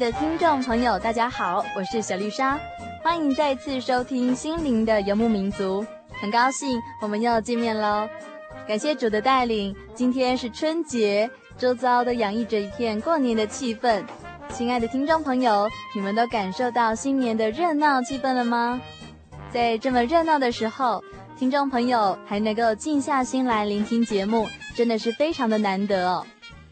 的听众朋友，大家好，我是小丽莎，欢迎再次收听《心灵的游牧民族》，很高兴我们又见面喽。感谢主的带领，今天是春节，周遭都洋溢着一片过年的气氛。亲爱的听众朋友，你们都感受到新年的热闹气氛了吗？在这么热闹的时候，听众朋友还能够静下心来聆听节目，真的是非常的难得哦。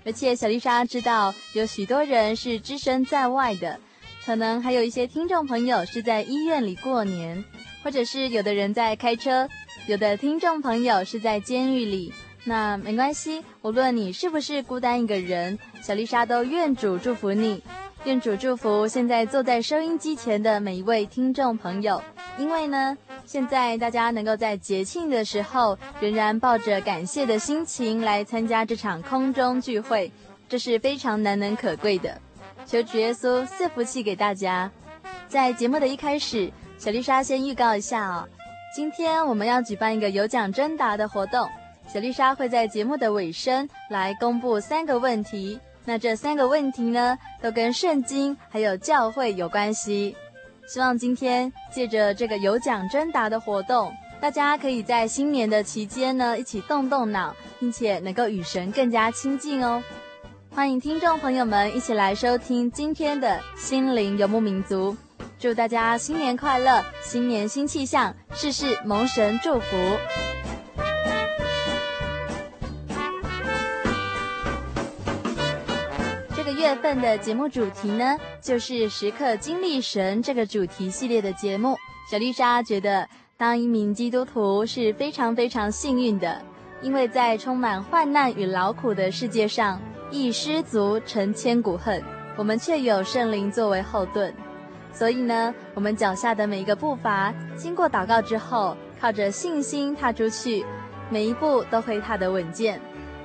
而且小丽莎知道有许多人是置身在外的，可能还有一些听众朋友是在医院里过年，或者是有的人在开车，有的听众朋友是在监狱里。那没关系，无论你是不是孤单一个人，小丽莎都愿主祝福你，愿主祝福现在坐在收音机前的每一位听众朋友，因为呢。现在大家能够在节庆的时候，仍然抱着感谢的心情来参加这场空中聚会，这是非常难能可贵的。求主耶稣赐福气给大家。在节目的一开始，小丽莎先预告一下哦，今天我们要举办一个有奖征答的活动。小丽莎会在节目的尾声来公布三个问题，那这三个问题呢，都跟圣经还有教会有关系。希望今天借着这个有奖征答的活动，大家可以在新年的期间呢，一起动动脑，并且能够与神更加亲近哦。欢迎听众朋友们一起来收听今天的心灵游牧民族，祝大家新年快乐，新年新气象，事事蒙神祝福。月份的节目主题呢，就是时刻经历神这个主题系列的节目。小丽莎觉得，当一名基督徒是非常非常幸运的，因为在充满患难与劳苦的世界上，一失足成千古恨，我们却有圣灵作为后盾。所以呢，我们脚下的每一个步伐，经过祷告之后，靠着信心踏出去，每一步都会踏得稳健。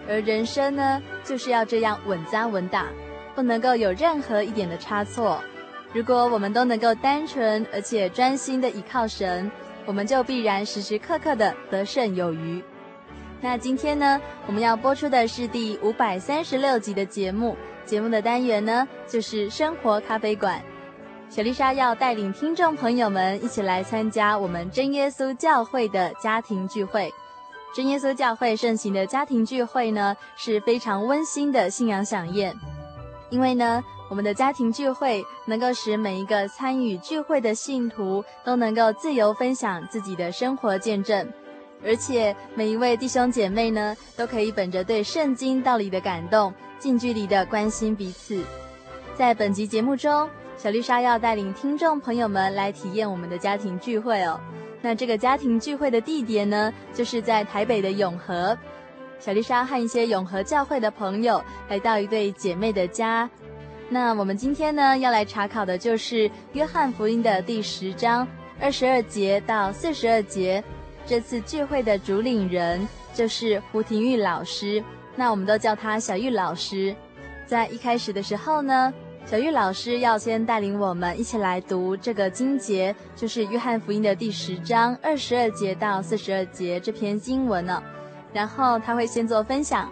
而人生呢，就是要这样稳扎稳打。不能够有任何一点的差错。如果我们都能够单纯而且专心的倚靠神，我们就必然时时刻刻的得胜有余。那今天呢，我们要播出的是第五百三十六集的节目。节目的单元呢，就是生活咖啡馆。小丽莎要带领听众朋友们一起来参加我们真耶稣教会的家庭聚会。真耶稣教会盛行的家庭聚会呢，是非常温馨的信仰饗宴。因为呢，我们的家庭聚会能够使每一个参与聚会的信徒都能够自由分享自己的生活见证，而且每一位弟兄姐妹呢，都可以本着对圣经道理的感动，近距离的关心彼此。在本集节目中，小丽莎要带领听众朋友们来体验我们的家庭聚会哦。那这个家庭聚会的地点呢，就是在台北的永和。小丽莎和一些永和教会的朋友来到一对姐妹的家。那我们今天呢，要来查考的就是约翰福音的第十章二十二节到四十二节。这次聚会的主领人就是胡廷玉老师，那我们都叫他小玉老师。在一开始的时候呢，小玉老师要先带领我们一起来读这个经节，就是《约翰福音》的第十章二十二节到四十二节这篇经文呢。然后他会先做分享，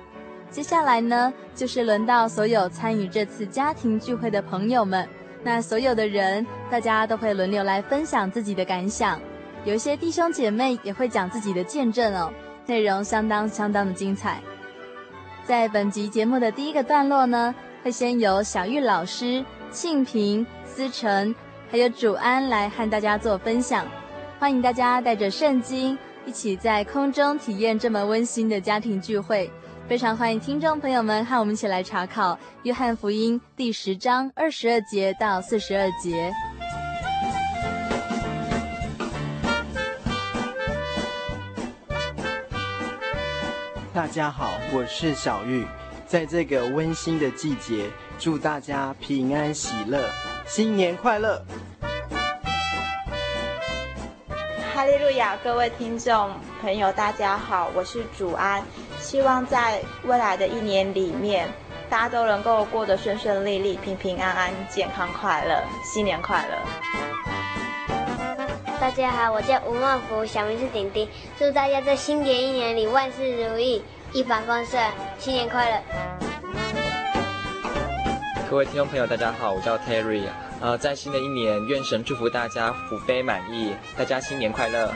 接下来呢，就是轮到所有参与这次家庭聚会的朋友们。那所有的人，大家都会轮流来分享自己的感想，有一些弟兄姐妹也会讲自己的见证哦，内容相当相当的精彩。在本集节目的第一个段落呢，会先由小玉老师、庆平、思成，还有主安来和大家做分享。欢迎大家带着圣经，一起在空中体验这么温馨的家庭聚会。非常欢迎听众朋友们和我们一起来查考《约翰福音》第十章二十二节到四十二节。大家好，我是小玉。在这个温馨的季节，祝大家平安喜乐，新年快乐！路亚！各位听众朋友，大家好，我是主安。希望在未来的一年里面，大家都能够过得顺顺利利、平平安安、健康快乐，新年快乐！大家好，我叫吴孟福，小名是丁丁，祝大家在新的一年里万事如意、一帆风顺，新年快乐！各位听众朋友，大家好，我叫 Terry，呃，在新的一年，愿神祝福大家福杯满溢，大家新年快乐！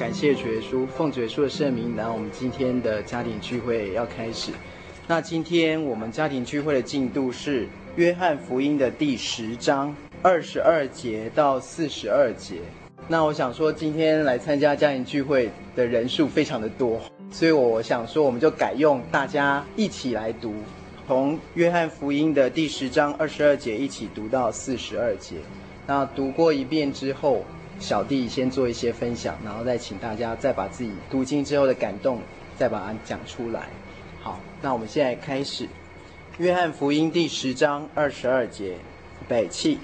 感谢主耶稣，奉主耶稣的圣名，然后我们今天的家庭聚会要开始。那今天我们家庭聚会的进度是《约翰福音》的第十章二十二节到四十二节。那我想说，今天来参加家庭聚会的人数非常的多，所以我想说，我们就改用大家一起来读，从《约翰福音》的第十章二十二节一起读到四十二节。那读过一遍之后。小弟先做一些分享，然后再请大家再把自己读经之后的感动再把它讲出来。好，那我们现在开始《约翰福音》第十章二十二节，北气，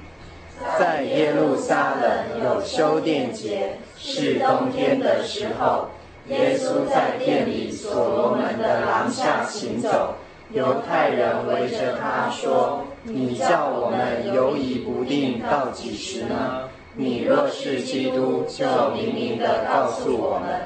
在耶路撒冷有修殿节，是冬天的时候，耶稣在殿里所罗门的廊下行走，犹太人围着他说：“你叫我们犹疑不定到几时呢？”你若是基督，就明明的告诉我们。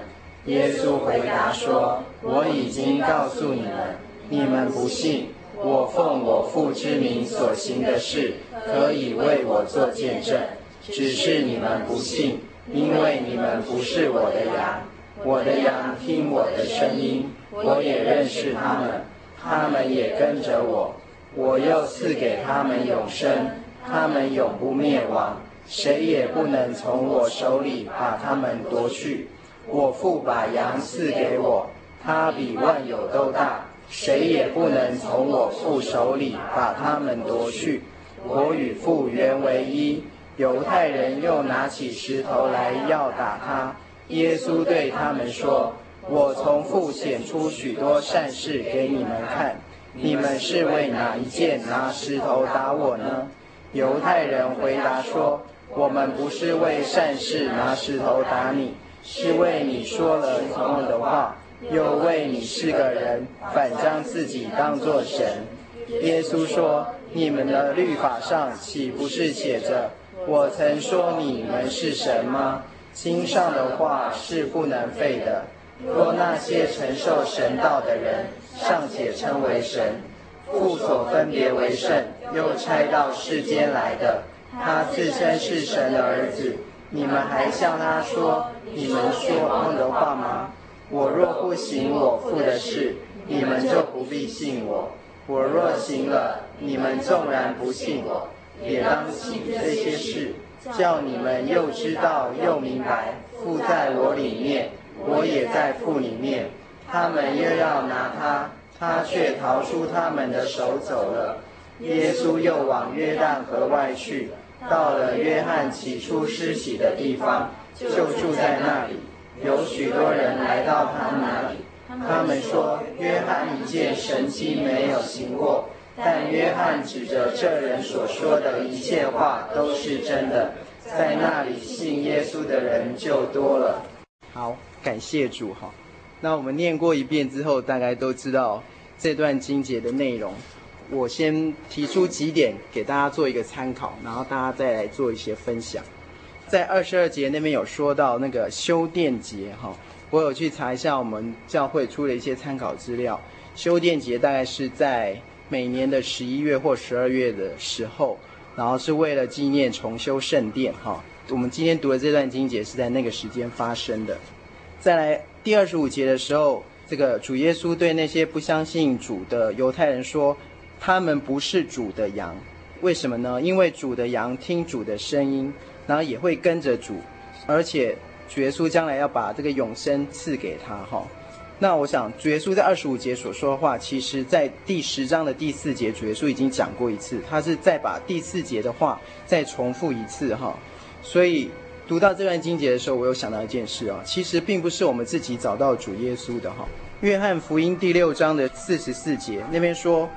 耶稣回答说：“我已经告诉你们，你们不信。我奉我父之名所行的事，可以为我做见证。只是你们不信，因为你们不是我的羊。我的羊听我的声音，我也认识他们，他们也跟着我。我又赐给他们永生，他们永不灭亡。”谁也不能从我手里把他们夺去。我父把羊赐给我，他比万有都大，谁也不能从我父手里把他们夺去。我与父原为一。犹太人又拿起石头来要打他。耶稣对他们说：“我从父显出许多善事给你们看，你们是为哪一件拿石头打我呢？”犹太人回答说。我们不是为善事拿石头打你，是为你说了错误的话，又为你是个人，反将自己当作神。耶稣说：“你们的律法上岂不是写着，我曾说你们是神吗？经上的话是不能废的。若那些承受神道的人尚且称为神，父所分别为圣又差到世间来的。”他自称是神的儿子，你们还向他说你们说谎的话吗？我若不行我父的事，你们就不必信我；我若行了，你们纵然不信我，也当行这些事，叫你们又知道又明白，父在我里面，我也在父里面。他们又要拿他，他却逃出他们的手走了。耶稣又往约旦河外去。到了约翰起初施洗的地方，就住在那里。有许多人来到他那里，他们说：“约翰一件神迹没有行过，但约翰指着这人所说的一切话都是真的。”在那里信耶稣的人就多了。好，感谢主哈。那我们念过一遍之后，大概都知道这段经节的内容。我先提出几点给大家做一个参考，然后大家再来做一些分享。在二十二节那边有说到那个修殿节哈，我有去查一下我们教会出了一些参考资料。修殿节大概是在每年的十一月或十二月的时候，然后是为了纪念重修圣殿哈。我们今天读的这段经节是在那个时间发生的。再来第二十五节的时候，这个主耶稣对那些不相信主的犹太人说。他们不是主的羊，为什么呢？因为主的羊听主的声音，然后也会跟着主，而且主耶稣将来要把这个永生赐给他哈。那我想主耶稣在二十五节所说的话，其实在第十章的第四节主耶稣已经讲过一次，他是再把第四节的话再重复一次哈。所以读到这段经节的时候，我有想到一件事啊，其实并不是我们自己找到主耶稣的哈。约翰福音第六章的四十四节那边说。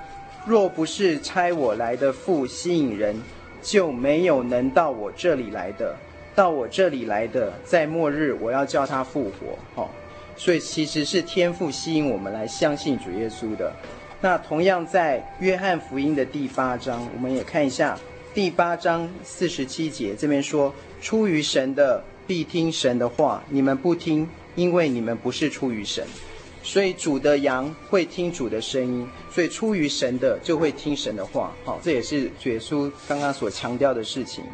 若不是差我来的父吸引人，就没有能到我这里来的。到我这里来的，在末日我要叫他复活。好，所以其实是天父吸引我们来相信主耶稣的。那同样在约翰福音的第八章，我们也看一下第八章四十七节，这边说：出于神的必听神的话，你们不听，因为你们不是出于神。所以主的羊会听主的声音，所以出于神的就会听神的话。好，这也是主耶稣刚刚所强调的事情。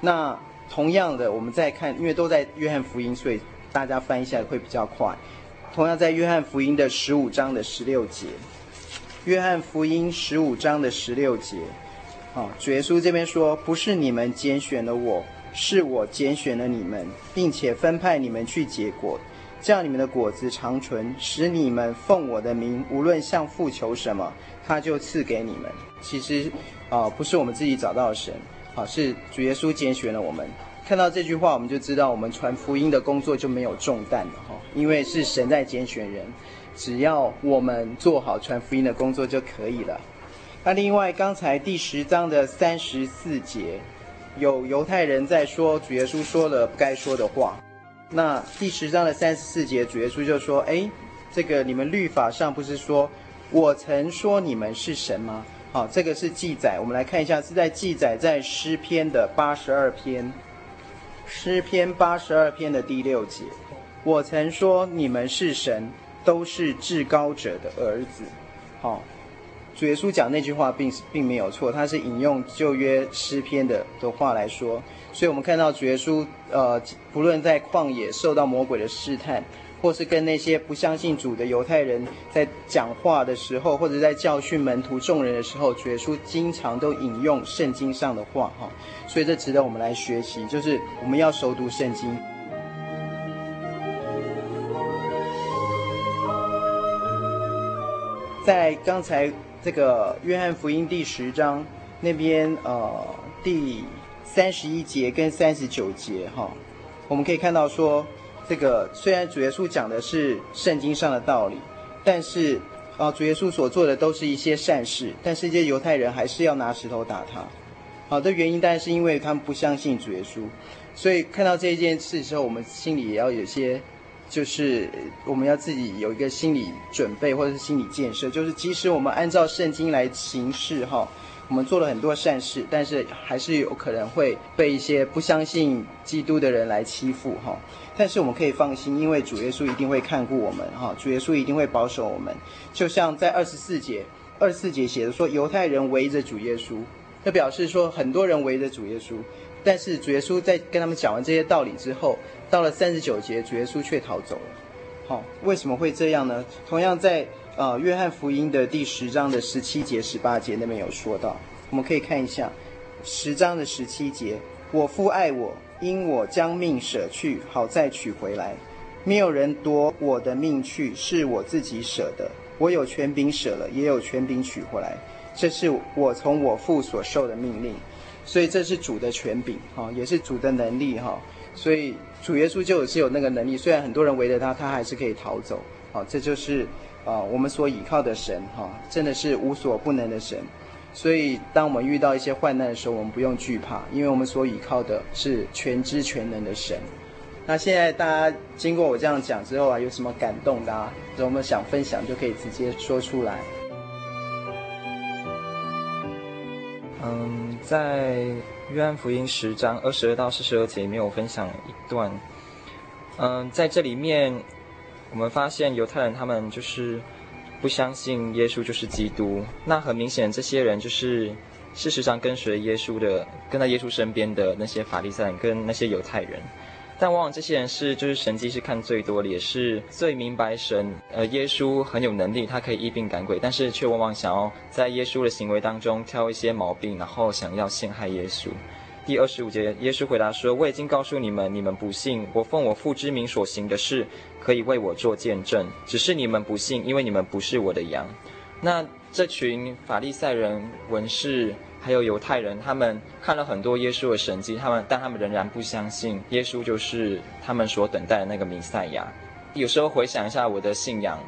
那同样的，我们再看，因为都在约翰福音，所以大家翻一下会比较快。同样在约翰福音的十五章的十六节，约翰福音十五章的十六节，好，主耶稣这边说：“不是你们拣选了我，是我拣选了你们，并且分派你们去结果。”叫你们的果子长存，使你们奉我的名，无论向父求什么，他就赐给你们。其实，啊、不是我们自己找到神，啊，是主耶稣拣选了我们。看到这句话，我们就知道我们传福音的工作就没有重担了哈，因为是神在拣选人，只要我们做好传福音的工作就可以了。那另外，刚才第十章的三十四节，有犹太人在说主耶稣说了不该说的话。那第十章的三十四节，主耶稣就说：“哎，这个你们律法上不是说，我曾说你们是神吗？好，这个是记载。我们来看一下，是在记载在诗篇的八十二篇，诗篇八十二篇的第六节。我曾说你们是神，都是至高者的儿子。好，主耶稣讲那句话并并没有错，他是引用旧约诗篇的的话来说。”所以，我们看到主耶稣，呃，不论在旷野受到魔鬼的试探，或是跟那些不相信主的犹太人在讲话的时候，或者在教训门徒众人的时候，主耶稣经常都引用圣经上的话，哈。所以，这值得我们来学习，就是我们要熟读圣经。在刚才这个约翰福音第十章那边，呃，第。三十一节跟三十九节，哈，我们可以看到说，这个虽然主耶稣讲的是圣经上的道理，但是啊，主耶稣所做的都是一些善事，但是这些犹太人还是要拿石头打他。好的原因，当然是因为他们不相信主耶稣。所以看到这一件事之后，我们心里也要有些，就是我们要自己有一个心理准备或者是心理建设，就是即使我们按照圣经来行事，哈。我们做了很多善事，但是还是有可能会被一些不相信基督的人来欺负哈。但是我们可以放心，因为主耶稣一定会看顾我们哈，主耶稣一定会保守我们。就像在二十四节，二十四节写的说，犹太人围着主耶稣，那表示说很多人围着主耶稣，但是主耶稣在跟他们讲完这些道理之后，到了三十九节，主耶稣却逃走了。好，为什么会这样呢？同样在。啊，约翰福音的第十章的十七节、十八节那边有说到，我们可以看一下十章的十七节：“我父爱我，因我将命舍去，好再取回来。没有人夺我的命去，是我自己舍的。我有权柄舍了，也有权柄取回来。这是我从我父所受的命令。”所以这是主的权柄哈，也是主的能力哈。所以主耶稣就是有那个能力，虽然很多人围着他，他还是可以逃走。好，这就是啊我们所倚靠的神哈，真的是无所不能的神。所以当我们遇到一些患难的时候，我们不用惧怕，因为我们所倚靠的是全知全能的神。那现在大家经过我这样讲之后啊，有什么感动的啊？有没有想分享，就可以直接说出来。嗯，在约翰福音十章二十二到四十二节里面，我分享一段。嗯，在这里面，我们发现犹太人他们就是不相信耶稣就是基督。那很明显，这些人就是事实上跟随耶稣的，跟在耶稣身边的那些法利赛人跟那些犹太人。但往往这些人是，就是神迹是看最多的，也是最明白神。呃，耶稣很有能力，他可以医病赶鬼，但是却往往想要在耶稣的行为当中挑一些毛病，然后想要陷害耶稣。第二十五节，耶稣回答说：“我已经告诉你们，你们不信。我奉我父之名所行的事，可以为我做见证，只是你们不信，因为你们不是我的羊。”那这群法利赛人、文士。还有犹太人，他们看了很多耶稣的神迹，他们但他们仍然不相信耶稣就是他们所等待的那个弥赛亚。有时候回想一下我的信仰，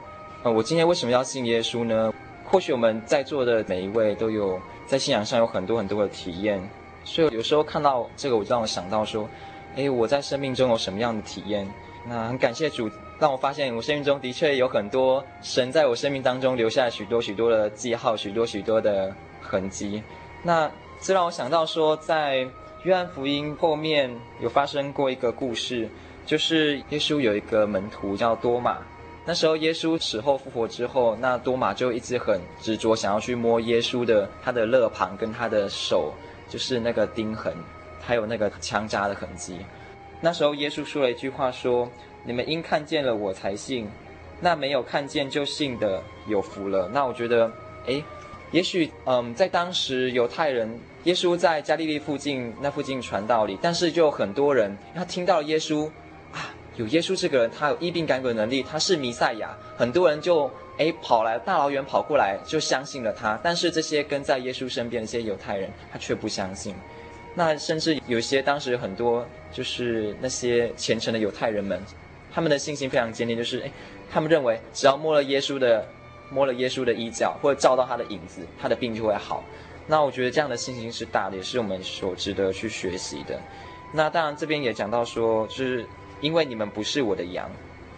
呃，我今天为什么要信耶稣呢？或许我们在座的每一位都有在信仰上有很多很多的体验，所以有时候看到这个，我就让我想到说，诶，我在生命中有什么样的体验？那很感谢主，让我发现我生命中的确有很多神在我生命当中留下许多许多的记号，许多许多的痕迹。那这让我想到说，在约翰福音后面有发生过一个故事，就是耶稣有一个门徒叫多马。那时候耶稣死后复活之后，那多马就一直很执着想要去摸耶稣的他的肋旁跟他的手，就是那个钉痕，还有那个枪扎的痕迹。那时候耶稣说了一句话说：“你们因看见了我才信，那没有看见就信的有福了。”那我觉得，诶。也许，嗯，在当时犹太人，耶稣在加利利附近那附近传道里，但是就有很多人，他听到了耶稣啊，有耶稣这个人，他有医病赶鬼能力，他是弥赛亚，很多人就诶跑来大老远跑过来就相信了他。但是这些跟在耶稣身边的这些犹太人，他却不相信。那甚至有些当时很多就是那些虔诚的犹太人们，他们的信心非常坚定，就是诶，他们认为只要摸了耶稣的。摸了耶稣的衣角，或者照到他的影子，他的病就会好。那我觉得这样的信心是大的，也是我们所值得去学习的。那当然这边也讲到说，就是因为你们不是我的羊。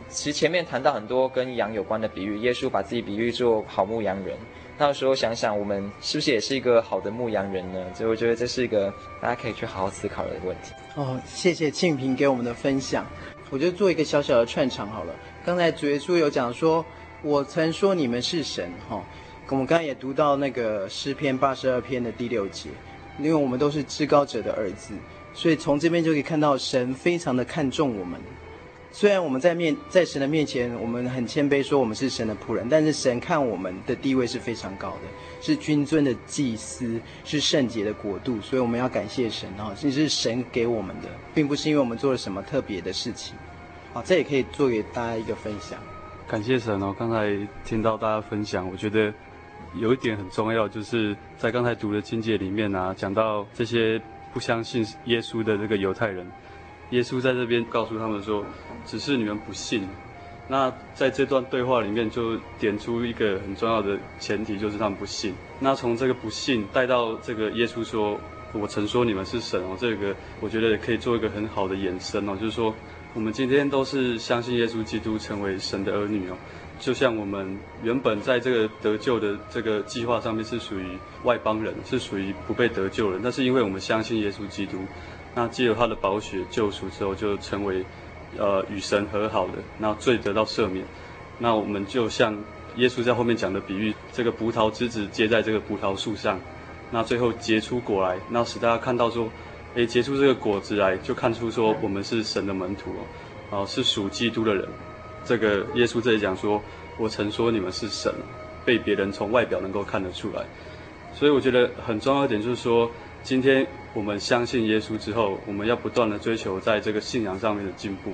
其实前面谈到很多跟羊有关的比喻，耶稣把自己比喻做好牧羊人。那时候想想，我们是不是也是一个好的牧羊人呢？所以我觉得这是一个大家可以去好好思考的问题。哦，谢谢庆平给我们的分享。我就做一个小小的串场好了。刚才主耶稣有讲说。我曾说你们是神，哈，我们刚才也读到那个诗篇八十二篇的第六节，因为我们都是至高者的儿子，所以从这边就可以看到神非常的看重我们。虽然我们在面在神的面前，我们很谦卑说我们是神的仆人，但是神看我们的地位是非常高的，是君尊的祭司，是圣洁的国度，所以我们要感谢神哈，这是神给我们的，并不是因为我们做了什么特别的事情，好，这也可以做给大家一个分享。感谢神哦！刚才听到大家分享，我觉得有一点很重要，就是在刚才读的经节里面啊，讲到这些不相信耶稣的这个犹太人，耶稣在这边告诉他们说，只是你们不信。那在这段对话里面，就点出一个很重要的前提，就是他们不信。那从这个不信带到这个耶稣说，我曾说你们是神哦，这个我觉得也可以做一个很好的延伸哦，就是说。我们今天都是相信耶稣基督成为神的儿女哦，就像我们原本在这个得救的这个计划上面是属于外邦人，是属于不被得救的。那是因为我们相信耶稣基督，那借由他的宝血救赎之后，就成为呃与神和好的，那罪得到赦免。那我们就像耶稣在后面讲的比喻，这个葡萄枝子结在这个葡萄树上，那最后结出果来，那使大家看到说。诶，结出这个果子来，就看出说我们是神的门徒哦，啊，是属基督的人。这个耶稣这里讲说，我曾说你们是神，被别人从外表能够看得出来。所以我觉得很重要一点就是说，今天我们相信耶稣之后，我们要不断的追求在这个信仰上面的进步，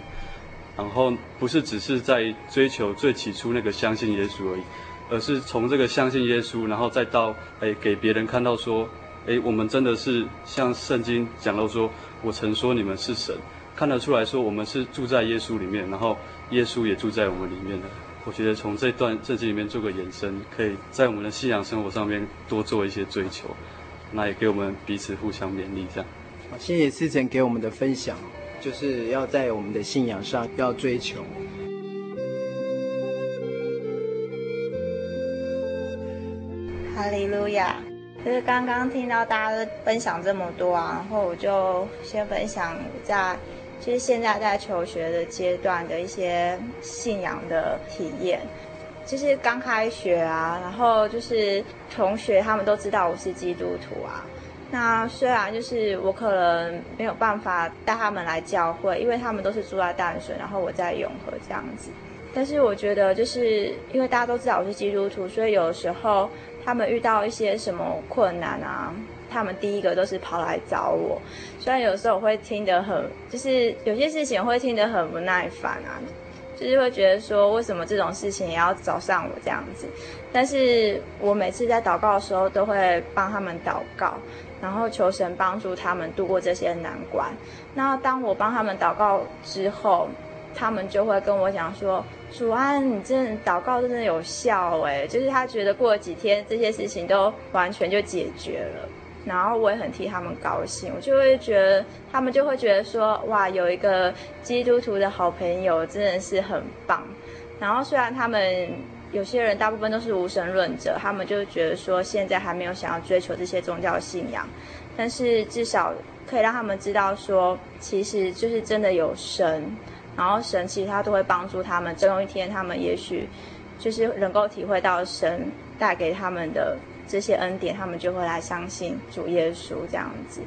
然后不是只是在追求最起初那个相信耶稣而已，而是从这个相信耶稣，然后再到诶给别人看到说。哎，我们真的是像圣经讲到说，我曾说你们是神，看得出来说我们是住在耶稣里面，然后耶稣也住在我们里面的。我觉得从这段圣经里面做个延伸，可以在我们的信仰生活上面多做一些追求，那也给我们彼此互相勉励，这样。好，谢谢思成给我们的分享，就是要在我们的信仰上要追求。哈利路亚！就是刚刚听到大家都分享这么多啊，然后我就先分享在就是现在在求学的阶段的一些信仰的体验。就是刚开学啊，然后就是同学他们都知道我是基督徒啊。那虽然就是我可能没有办法带他们来教会，因为他们都是住在淡水，然后我在永和这样子。但是我觉得就是因为大家都知道我是基督徒，所以有时候。他们遇到一些什么困难啊？他们第一个都是跑来找我。虽然有时候我会听得很，就是有些事情会听得很不耐烦啊，就是会觉得说为什么这种事情也要找上我这样子。但是我每次在祷告的时候都会帮他们祷告，然后求神帮助他们度过这些难关。那当我帮他们祷告之后，他们就会跟我讲说。主安，你真的祷告真的有效哎，就是他觉得过了几天这些事情都完全就解决了，然后我也很替他们高兴，我就会觉得他们就会觉得说哇，有一个基督徒的好朋友真的是很棒。然后虽然他们有些人大部分都是无神论者，他们就觉得说现在还没有想要追求这些宗教信仰，但是至少可以让他们知道说，其实就是真的有神。然后神其实他都会帮助他们，终有一天他们也许就是能够体会到神带给他们的这些恩典，他们就会来相信主耶稣这样子。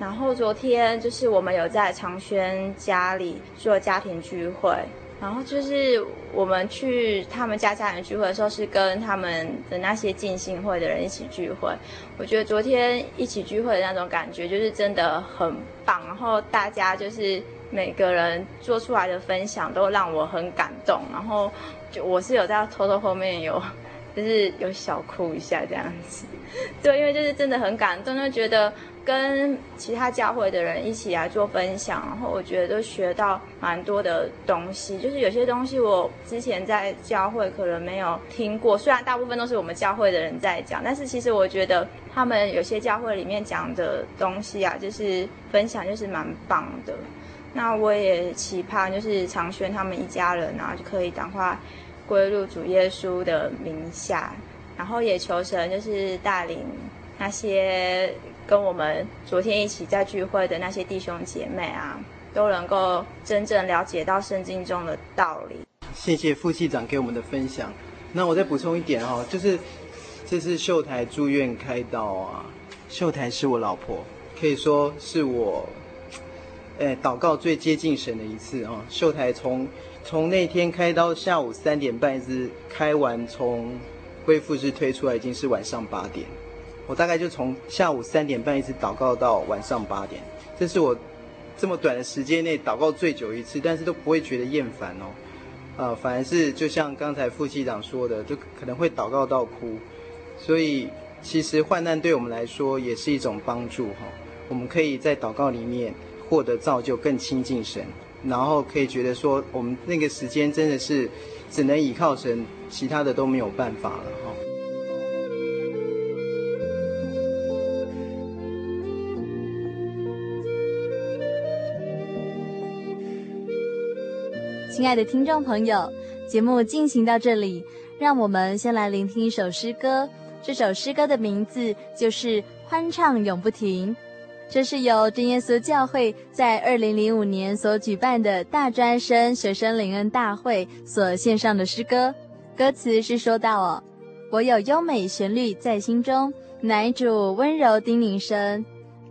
然后昨天就是我们有在长轩家里做家庭聚会，然后就是我们去他们家家庭聚会的时候，是跟他们的那些浸信会的人一起聚会。我觉得昨天一起聚会的那种感觉就是真的很棒，然后大家就是。每个人做出来的分享都让我很感动，然后就我是有在偷偷后面有，就是有小哭一下这样子，对，因为就是真的很感动，就觉得跟其他教会的人一起来做分享，然后我觉得都学到蛮多的东西，就是有些东西我之前在教会可能没有听过，虽然大部分都是我们教会的人在讲，但是其实我觉得他们有些教会里面讲的东西啊，就是分享就是蛮棒的。那我也期盼，就是长轩他们一家人啊，就可以赶快归入主耶稣的名下，然后也求神就是带领那些跟我们昨天一起在聚会的那些弟兄姐妹啊，都能够真正了解到圣经中的道理。谢谢副系长给我们的分享。那我再补充一点哈、哦，就是这次秀台住院开刀啊，秀台是我老婆，可以说是我。哎，祷告最接近神的一次啊！秀台从从那天开到，下午三点半一直开完，从恢复室推出来已经是晚上八点。我大概就从下午三点半一直祷告到晚上八点，这是我这么短的时间内祷告最久一次，但是都不会觉得厌烦哦。呃，反而是就像刚才副机长说的，就可能会祷告到哭。所以其实患难对我们来说也是一种帮助哈。我们可以在祷告里面。获得造就，更亲近神，然后可以觉得说，我们那个时间真的是只能依靠神，其他的都没有办法了哈。亲爱的听众朋友，节目进行到这里，让我们先来聆听一首诗歌。这首诗歌的名字就是《欢唱永不停》。这是由真耶稣教会在二零零五年所举办的大专生学生灵恩大会所献上的诗歌，歌词是说到：“哦，我有优美旋律在心中，乃主温柔叮咛声，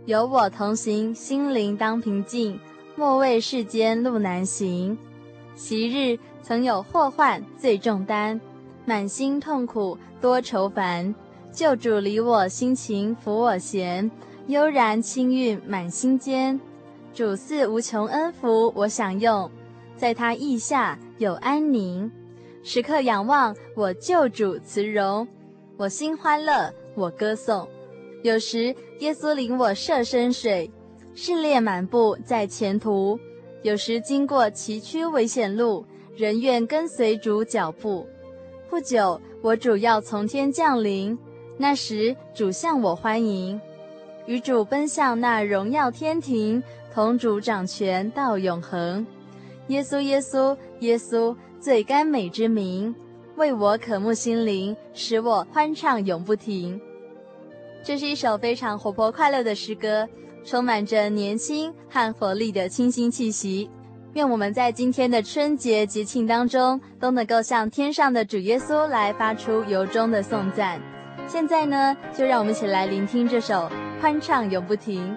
有我同行，心灵当平静，莫为世间路难行。昔日曾有祸患罪重担，满心痛苦多愁烦，救主离我心情抚我弦。”悠然清韵满心间，主赐无穷恩福我享用，在他意下有安宁，时刻仰望我救主慈容，我心欢乐我歌颂，有时耶稣领我涉深水，试炼满布在前途；有时经过崎岖危险路，仍愿跟随主脚步。不久，我主要从天降临，那时主向我欢迎，与主奔向那荣耀天庭，同主掌权到永恒。耶稣，耶稣，耶稣，最甘美之名，为我渴慕心灵，使我欢唱永不停。这是一首非常活泼快乐的诗歌，充满着年轻和活力的清新气息。愿我们在今天的春节节庆当中，都能够向天上的主耶稣来发出由衷的颂赞。现在呢，就让我们一起来聆听这首欢唱永不停。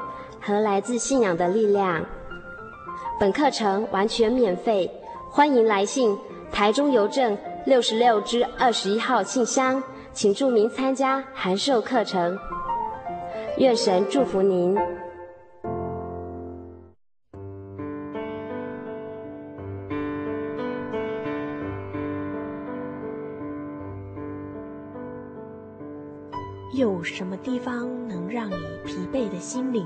和来自信仰的力量。本课程完全免费，欢迎来信台中邮政六十六支二十一号信箱，请注明参加函授课程。愿神祝福您。有什么地方能让你疲惫的心灵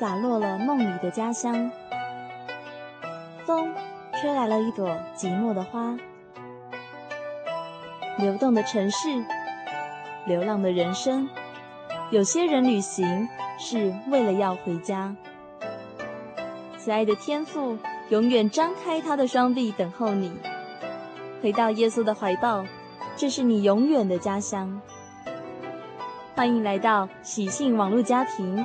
洒落了梦里的家乡，风吹来了一朵寂寞的花。流动的城市，流浪的人生，有些人旅行是为了要回家。慈爱的天父永远张开他的双臂等候你，回到耶稣的怀抱，这是你永远的家乡。欢迎来到喜信网络家庭。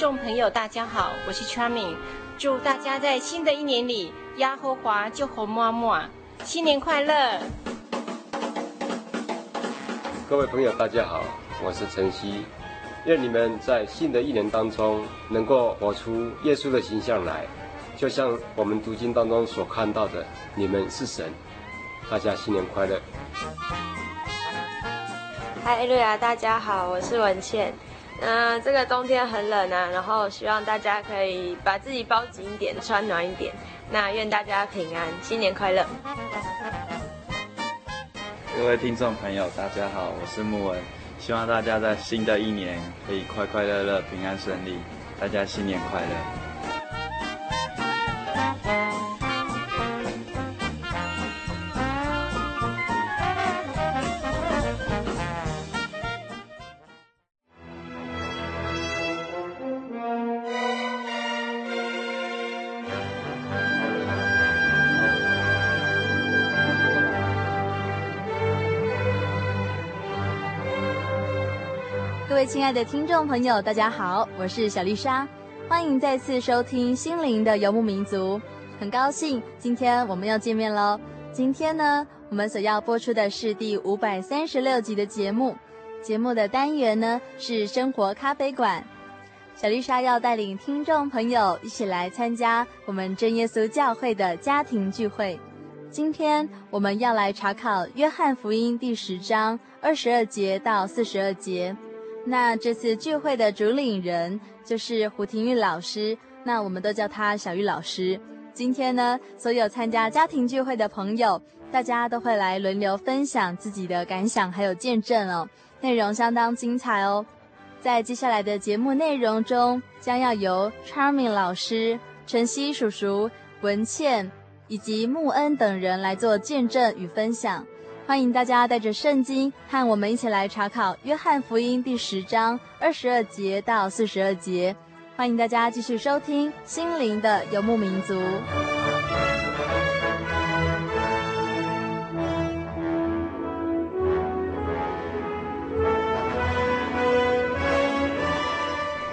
众朋友，大家好，我是 Charming，祝大家在新的一年里，呀和华就吼么么，新年快乐！各位朋友，大家好，我是晨曦，愿你们在新的一年当中，能够活出耶稣的形象来，就像我们读经当中所看到的，你们是神。大家新年快乐！嗨，瑞亚，大家好，我是文倩。嗯、这个冬天很冷啊，然后希望大家可以把自己包紧一点，穿暖一点。那愿大家平安，新年快乐！各位听众朋友，大家好，我是木文，希望大家在新的一年可以快快乐乐、平安顺利，大家新年快乐！各位亲爱的听众朋友，大家好，我是小丽莎，欢迎再次收听《心灵的游牧民族》。很高兴今天我们要见面喽。今天呢，我们所要播出的是第五百三十六集的节目。节目的单元呢是生活咖啡馆。小丽莎要带领听众朋友一起来参加我们真耶稣教会的家庭聚会。今天我们要来查考约翰福音第十章二十二节到四十二节。那这次聚会的主领人就是胡廷玉老师，那我们都叫他小玉老师。今天呢，所有参加家庭聚会的朋友，大家都会来轮流分享自己的感想还有见证哦，内容相当精彩哦。在接下来的节目内容中，将要由 Charming 老师、晨曦叔叔、文倩以及穆恩等人来做见证与分享。欢迎大家带着圣经和我们一起来查考《约翰福音》第十章二十二节到四十二节。欢迎大家继续收听《心灵的游牧民族》。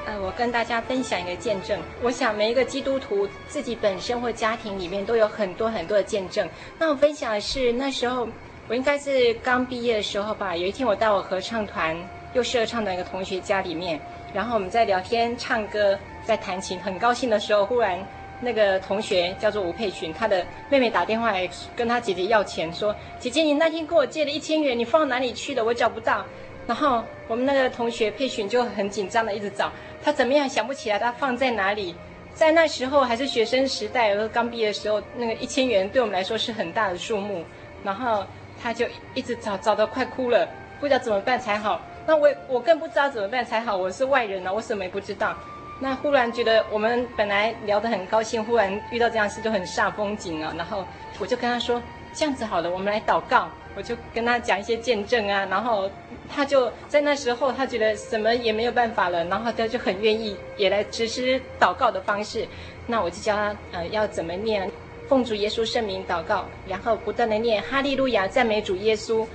呃，我跟大家分享一个见证。我想每一个基督徒自己本身或家庭里面都有很多很多的见证。那我分享的是那时候我应该是刚毕业的时候吧。有一天我到我合唱团又社唱的一个同学家里面。然后我们在聊天、唱歌、在弹琴，很高兴的时候，忽然那个同学叫做吴佩群，他的妹妹打电话来跟他姐姐要钱，说：“姐姐，你那天跟我借了一千元，你放到哪里去了？我找不到。”然后我们那个同学佩群就很紧张的一直找，他怎么样想不起来他放在哪里。在那时候还是学生时代，刚毕业的时候，那个一千元对我们来说是很大的数目。然后他就一直找，找得快哭了，不知道怎么办才好。那我我更不知道怎么办才好，我是外人呢，我什么也不知道。那忽然觉得我们本来聊得很高兴，忽然遇到这样事就很煞风景啊。然后我就跟他说，这样子好了，我们来祷告。我就跟他讲一些见证啊，然后他就在那时候他觉得什么也没有办法了，然后他就很愿意也来实施祷告的方式。那我就教他呃要怎么念，奉主耶稣圣名祷告，然后不断的念哈利路亚赞美主耶稣。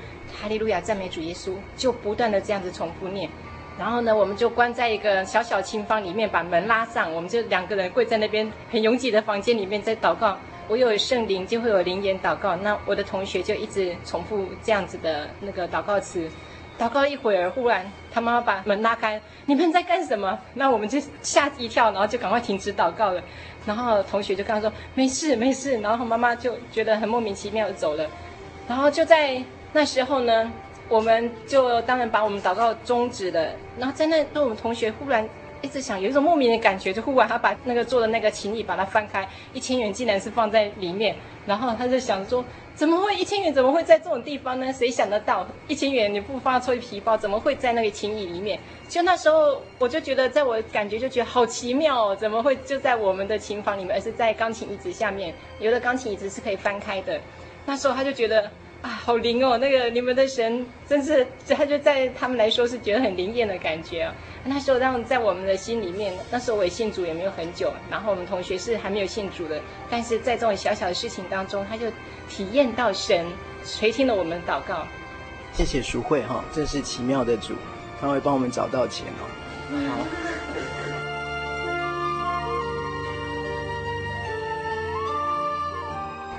哈利路亚，赞美主耶稣，就不断的这样子重复念。然后呢，我们就关在一个小小琴房里面，把门拉上，我们就两个人跪在那边很拥挤的房间里面在祷告。我有圣灵，就会有灵言祷告。那我的同学就一直重复这样子的那个祷告词。祷告一会儿，忽然他妈妈把门拉开，你们在干什么？那我们就吓一跳，然后就赶快停止祷告了。然后同学就跟他说没事没事，然后妈妈就觉得很莫名其妙的走了。然后就在。那时候呢，我们就当然把我们祷告终止了。然后在那，那我们同学忽然一直想，有一种莫名的感觉，就忽然他把那个做的那个行李把它翻开，一千元竟然是放在里面。然后他就想说，怎么会一千元怎么会在这种地方呢？谁想得到一千元你不放在抽屉皮包，怎么会在那个行李里面？就那时候我就觉得，在我感觉就觉得好奇妙哦，怎么会就在我们的琴房里面，而是在钢琴椅子下面？有的钢琴椅子是可以翻开的。那时候他就觉得。啊，好灵哦！那个你们的神真是，他就在他们来说是觉得很灵验的感觉哦。那时候让在我们的心里面，那时候我也信主也没有很久，然后我们同学是还没有信主的，但是在这种小小的事情当中，他就体验到神垂听了我们的祷告。谢谢淑慧哈，这是奇妙的主，他会帮我们找到钱哦。好。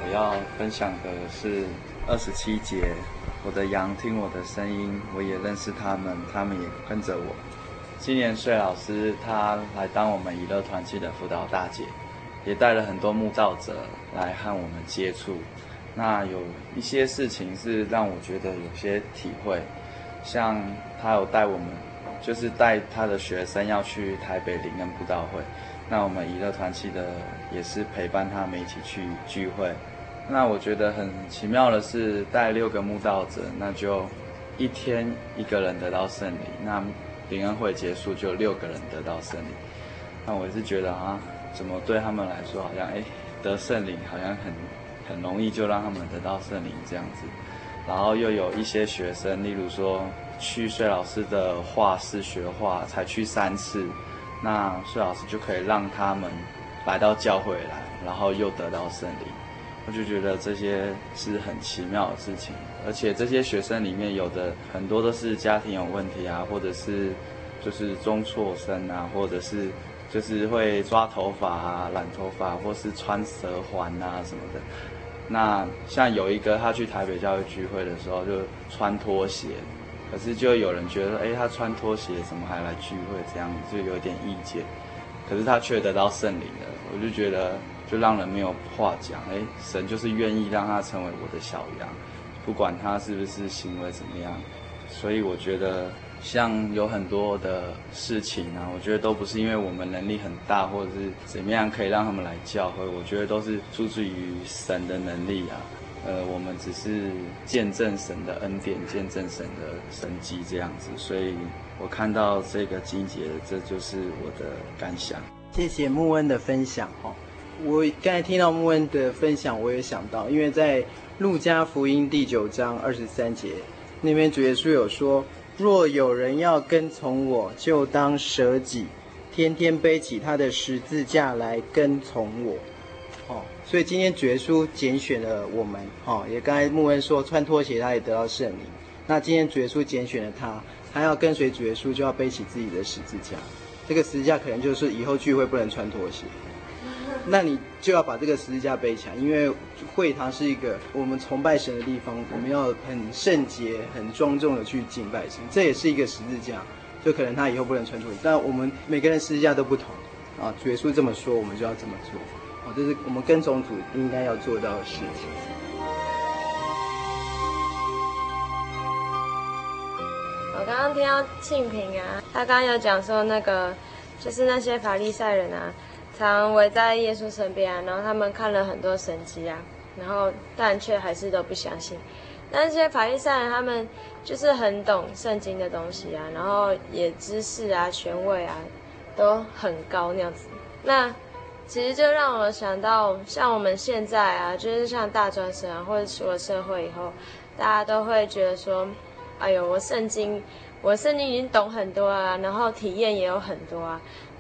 我要分享的是。二十七节，我的羊听我的声音，我也认识他们，他们也跟着我。今年穗老师他来当我们娱乐团契的辅导大姐，也带了很多慕道者来和我们接触。那有一些事情是让我觉得有些体会，像他有带我们，就是带他的学生要去台北灵恩布道会，那我们娱乐团契的也是陪伴他们一起去聚会。那我觉得很奇妙的是，带六个慕道者，那就一天一个人得到圣灵。那灵恩会结束，就六个人得到圣灵。那我是觉得啊，怎么对他们来说，好像哎得圣灵好像很很容易就让他们得到圣灵这样子。然后又有一些学生，例如说去穗老师的画室学画，才去三次，那穗老师就可以让他们来到教会来，然后又得到圣灵。我就觉得这些是很奇妙的事情，而且这些学生里面有的很多都是家庭有问题啊，或者是就是中辍生啊，或者是就是会抓头发啊、染头发，或是穿舌环啊什么的。那像有一个他去台北教育聚会的时候，就穿拖鞋，可是就有人觉得，哎，他穿拖鞋怎么还来聚会？这样子就有点意见。可是他却得到圣灵了，我就觉得就让人没有话讲。哎，神就是愿意让他成为我的小羊，不管他是不是行为怎么样。所以我觉得，像有很多的事情啊，我觉得都不是因为我们能力很大，或者是怎么样可以让他们来教会。我觉得都是出自于神的能力啊。呃，我们只是见证神的恩典，见证神的神迹这样子。所以我看到这个经节，这就是我的感想。谢谢牧恩的分享哈。我刚才听到牧恩的分享，我也想到，因为在路加福音第九章二十三节。那边主耶稣有说：“若有人要跟从我，就当舍己，天天背起他的十字架来跟从我。”哦，所以今天主耶稣拣选了我们。哦，也刚才牧恩说穿拖鞋他也得到圣灵。那今天主耶稣拣选了他，他要跟随主耶稣，就要背起自己的十字架。这个十字架可能就是以后聚会不能穿拖鞋。那你就要把这个十字架背起来，因为会堂是一个我们崇拜神的地方，我们要很圣洁、很庄重的去敬拜神。这也是一个十字架，就可能他以后不能穿出去。但我们每个人十字架都不同啊。主耶稣这么说，我们就要这么做啊。这是我们跟从主应该要做到的事情。我刚刚听到庆平啊，他刚刚有讲说那个就是那些法利赛人啊。常围在耶稣身边啊，然后他们看了很多神迹啊，然后但却还是都不相信。那些法利赛人他们就是很懂圣经的东西啊，然后也知识啊、权位啊都很高那样子。那其实就让我想到，像我们现在啊，就是像大专生啊，或者出了社会以后，大家都会觉得说：“哎呦，我圣经，我圣经已经懂很多啊，然后体验也有很多啊。”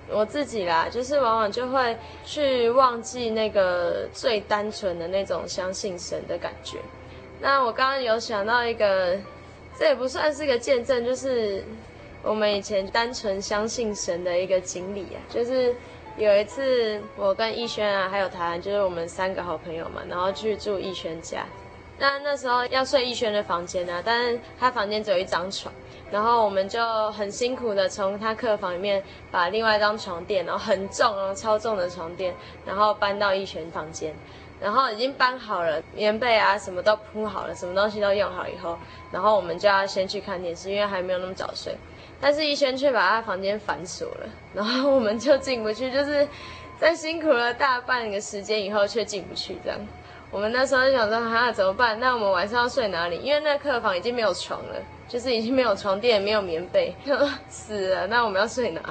我自己啦，就是往往就会去忘记那个最单纯的那种相信神的感觉。那我刚刚有想到一个，这也不算是个见证，就是我们以前单纯相信神的一个经历啊。就是有一次，我跟逸轩啊，还有台湾，就是我们三个好朋友嘛，然后去住逸轩家。那那时候要睡逸轩的房间啊，但是他房间只有一张床。然后我们就很辛苦的从他客房里面把另外一张床垫，然后很重哦，超重的床垫，然后搬到逸轩房间，然后已经搬好了，棉被啊什么都铺好了，什么东西都用好以后，然后我们就要先去看电视，因为还没有那么早睡。但是逸轩却把他房间反锁了，然后我们就进不去，就是在辛苦了大半个时间以后却进不去，这样。我们那时候就想说，哈，怎么办？那我们晚上要睡哪里？因为那客房已经没有床了。就是已经没有床垫，没有棉被，死了。那我们要睡哪？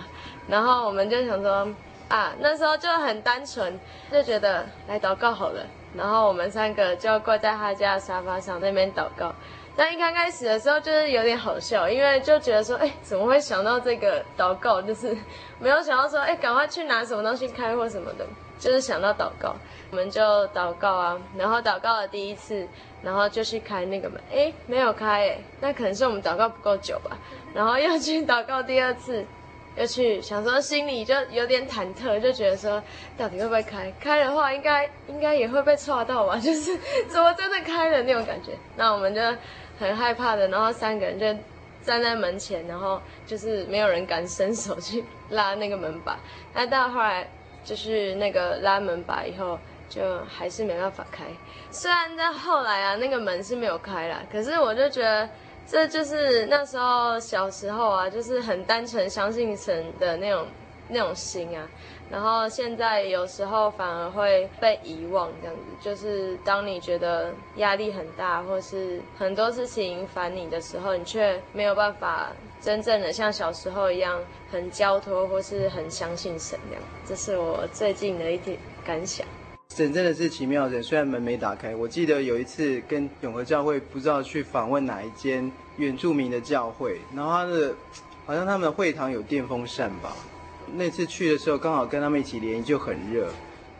然后我们就想说，啊，那时候就很单纯，就觉得来祷告好了。然后我们三个就跪在他家的沙发上那边祷告。但一刚开始的时候就是有点好笑，因为就觉得说，哎，怎么会想到这个祷告？就是没有想到说，哎，赶快去拿什么东西开或什么的，就是想到祷告，我们就祷告啊。然后祷告了第一次。然后就去开那个门，诶，没有开，诶，那可能是我们祷告不够久吧。然后又去祷告第二次，又去想说心里就有点忐忑，就觉得说到底会不会开？开的话应该应该也会被抓到吧？就是怎么真的开了那种感觉。那我们就很害怕的，然后三个人就站在门前，然后就是没有人敢伸手去拉那个门把。那到后来就是那个拉门把以后。就还是没办法开，虽然在后来啊，那个门是没有开了，可是我就觉得这就是那时候小时候啊，就是很单纯相信神的那种那种心啊。然后现在有时候反而会被遗忘，这样子，就是当你觉得压力很大，或是很多事情烦你的时候，你却没有办法真正的像小时候一样很交托，或是很相信神这样。这是我最近的一点感想。神真的是奇妙的，虽然门没打开。我记得有一次跟永和教会不知道去访问哪一间原住民的教会，然后他的好像他们的会堂有电风扇吧。那次去的时候刚好跟他们一起联谊，就很热，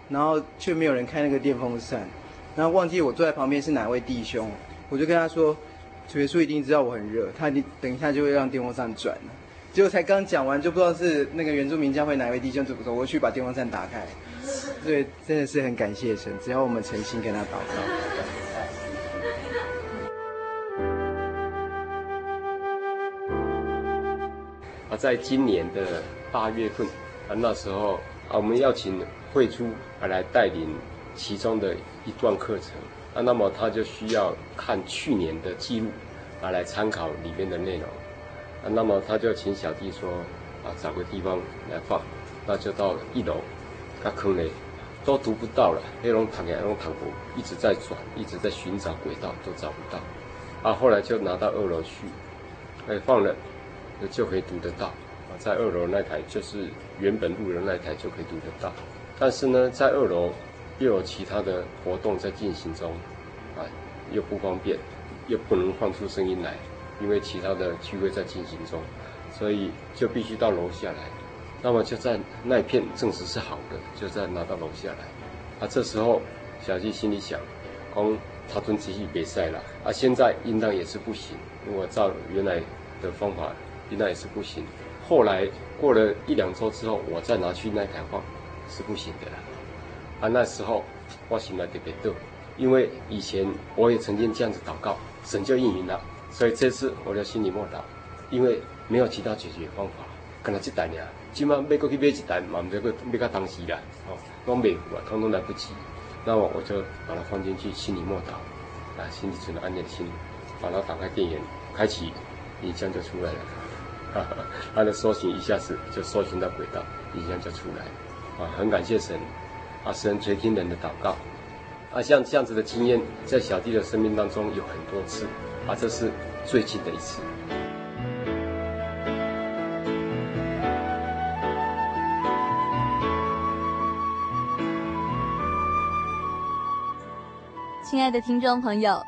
然后却没有人开那个电风扇，然后忘记我坐在旁边是哪位弟兄，我就跟他说：“主耶稣一定知道我很热，他等一下就会让电风扇转。”结果才刚讲完，就不知道是那个原住民教会哪位弟兄走走过去把电风扇打开。对，真的是很感谢神，只要我们诚心跟他祷告。啊在今年的八月份啊，那时候啊，我们要请慧珠啊来带领其中的一段课程啊，那么他就需要看去年的记录啊来参考里面的内容啊，那么他就请小弟说啊，找个地方来放，那就到一楼，他坑嘞都读不到了，黑龙躺下，黑龙躺过，一直在转，一直在寻找轨道，都找不到啊，后来就拿到二楼去，哎放了。就可以读得到啊，在二楼那台就是原本路人那台就可以读得到，但是呢，在二楼又有其他的活动在进行中，啊，又不方便，又不能放出声音来，因为其他的聚会在进行中，所以就必须到楼下来。那么就在那一片证实是好的，就再拿到楼下来。啊，这时候小鸡心里想，光他尊继续比赛了，啊，现在应当也是不行，如果照原来的方法。应当也是不行。后来过了一两周之后，我再拿去那台放，是不行的了。啊，那时候我心里特别逗，因为以前我也曾经这样子祷告，神就应允了。所以这次我就心里默祷，因为没有其他解决方法，可能这台呢，起码买过去买一台，嘛不要买到当时啦，哦，都没有啊，通通来不及。那么我就把它放进去，心里默祷，啊，心里存了安点心，把它打开电源，开启，影像就出来了。他的搜寻一下子就搜寻到轨道，影像就出来，啊，很感谢神，啊，神垂听人的祷告，啊，像这样子的经验，在小弟的生命当中有很多次，啊，这是最近的一次。亲爱的听众朋友，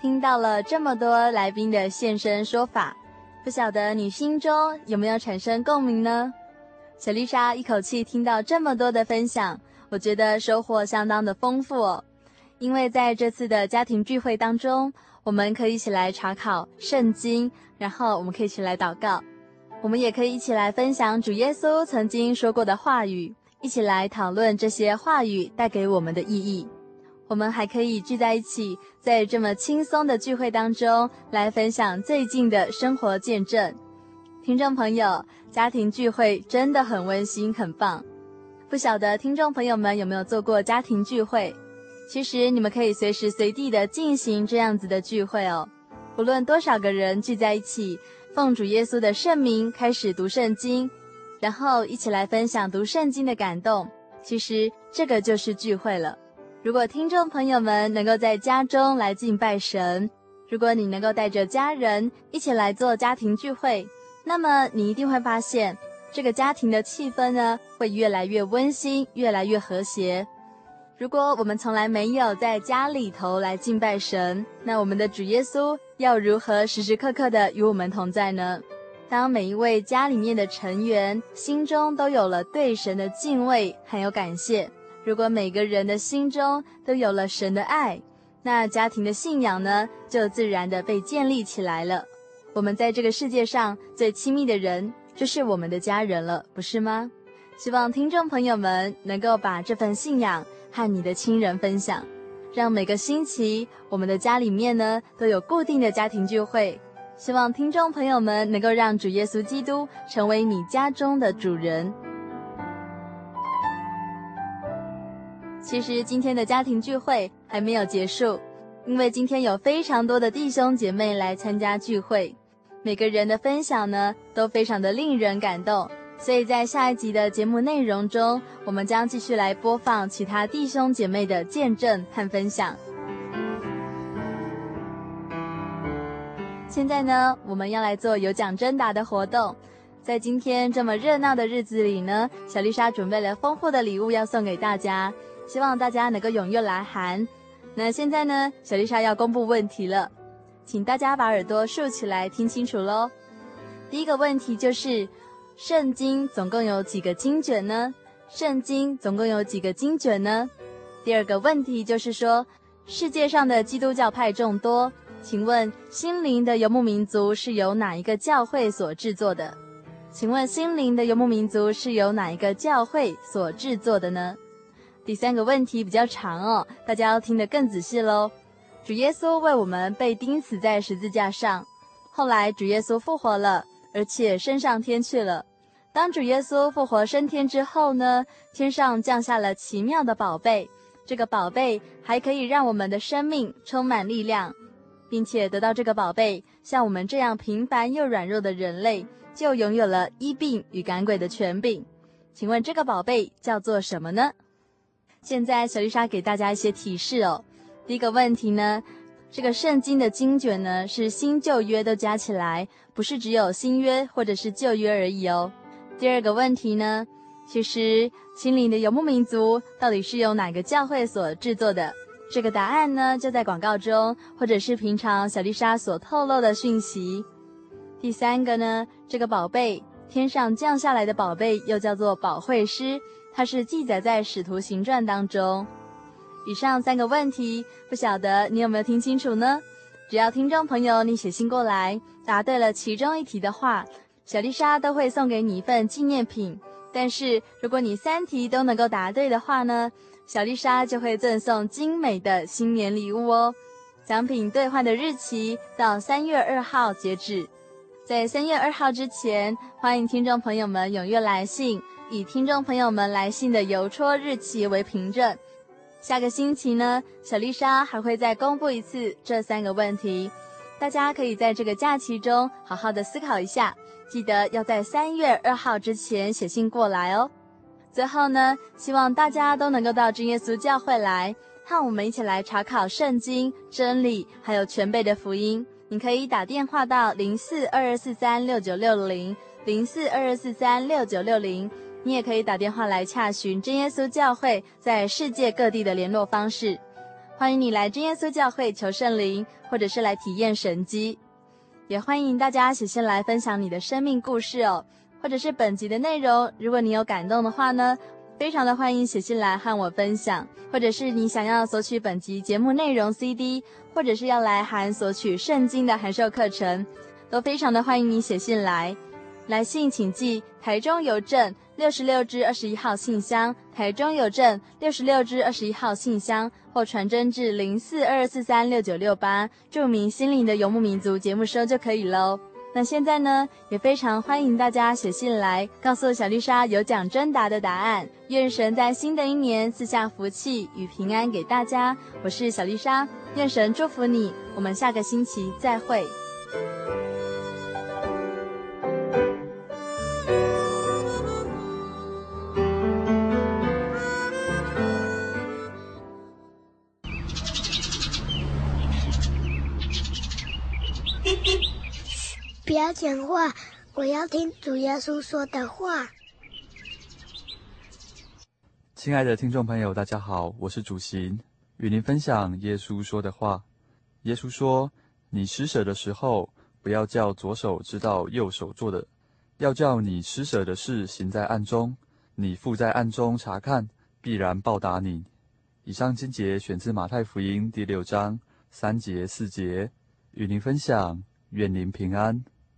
听到了这么多来宾的现身说法。不晓得你心中有没有产生共鸣呢？小丽莎一口气听到这么多的分享，我觉得收获相当的丰富哦。因为在这次的家庭聚会当中，我们可以一起来查考圣经，然后我们可以一起来祷告，我们也可以一起来分享主耶稣曾经说过的话语，一起来讨论这些话语带给我们的意义。我们还可以聚在一起，在这么轻松的聚会当中来分享最近的生活见证。听众朋友，家庭聚会真的很温馨，很棒。不晓得听众朋友们有没有做过家庭聚会？其实你们可以随时随地的进行这样子的聚会哦。不论多少个人聚在一起，奉主耶稣的圣名开始读圣经，然后一起来分享读圣经的感动。其实这个就是聚会了。如果听众朋友们能够在家中来敬拜神，如果你能够带着家人一起来做家庭聚会，那么你一定会发现这个家庭的气氛呢，会越来越温馨，越来越和谐。如果我们从来没有在家里头来敬拜神，那我们的主耶稣要如何时时刻刻的与我们同在呢？当每一位家里面的成员心中都有了对神的敬畏，还有感谢。如果每个人的心中都有了神的爱，那家庭的信仰呢，就自然的被建立起来了。我们在这个世界上最亲密的人，就是我们的家人了，不是吗？希望听众朋友们能够把这份信仰和你的亲人分享，让每个星期我们的家里面呢都有固定的家庭聚会。希望听众朋友们能够让主耶稣基督成为你家中的主人。其实今天的家庭聚会还没有结束，因为今天有非常多的弟兄姐妹来参加聚会，每个人的分享呢都非常的令人感动，所以在下一集的节目内容中，我们将继续来播放其他弟兄姐妹的见证和分享。现在呢，我们要来做有奖征答的活动，在今天这么热闹的日子里呢，小丽莎准备了丰富的礼物要送给大家。希望大家能够踊跃来函。那现在呢，小丽莎要公布问题了，请大家把耳朵竖起来听清楚喽。第一个问题就是，圣经总共有几个经卷呢？圣经总共有几个经卷呢？第二个问题就是说，世界上的基督教派众多，请问心灵的游牧民族是由哪一个教会所制作的？请问心灵的游牧民族是由哪一个教会所制作的呢？第三个问题比较长哦，大家要听得更仔细喽。主耶稣为我们被钉死在十字架上，后来主耶稣复活了，而且升上天去了。当主耶稣复活升天之后呢，天上降下了奇妙的宝贝，这个宝贝还可以让我们的生命充满力量，并且得到这个宝贝，像我们这样平凡又软弱的人类，就拥有了医病与赶鬼的权柄。请问这个宝贝叫做什么呢？现在小丽莎给大家一些提示哦。第一个问题呢，这个圣经的经卷呢是新旧约都加起来，不是只有新约或者是旧约而已哦。第二个问题呢，其实心灵的游牧民族到底是由哪个教会所制作的？这个答案呢就在广告中，或者是平常小丽莎所透露的讯息。第三个呢，这个宝贝，天上降下来的宝贝又叫做保会师，它是记载在使徒行传当中。以上三个问题，不晓得你有没有听清楚呢？只要听众朋友你写信过来，答对了其中一题的话。小丽莎都会送给你一份纪念品，但是如果你三题都能够答对的话呢，小丽莎就会赠送精美的新年礼物哦。奖品兑换的日期到三月二号截止，在三月二号之前，欢迎听众朋友们踊跃来信，以听众朋友们来信的邮戳日期为凭证。下个星期呢，小丽莎还会再公布一次这三个问题，大家可以在这个假期中好好的思考一下。记得要在三月二号之前写信过来哦。最后呢，希望大家都能够到真耶稣教会来，和我们一起来查考圣经真理，还有全备的福音。你可以打电话到零四二二四三六九六零零四二二四三六九六零，你也可以打电话来洽询真耶稣教会在世界各地的联络方式。欢迎你来真耶稣教会求圣灵，或者是来体验神迹。也欢迎大家写信来分享你的生命故事哦，或者是本集的内容。如果你有感动的话呢，非常的欢迎写信来和我分享，或者是你想要索取本集节目内容 CD，或者是要来函索取圣经的函授课程，都非常的欢迎你写信来。来信请寄台中邮政六十六支二十一号信箱，台中邮政六十六支二十一号信箱。或传真至零四二四三六九六八，注明“心灵的游牧民族”节目收就可以喽。那现在呢，也非常欢迎大家写信来，告诉小丽莎有奖征答的答案。愿神在新的一年赐下福气与平安给大家。我是小丽莎，愿神祝福你。我们下个星期再会。讲话，我要听主耶稣说的话。亲爱的听众朋友，大家好，我是主行，与您分享耶稣说的话。耶稣说：“你施舍的时候，不要叫左手知道右手做的，要叫你施舍的事行在暗中，你父在暗中查看，必然报答你。”以上经节选自马太福音第六章三节四节，与您分享，愿您平安。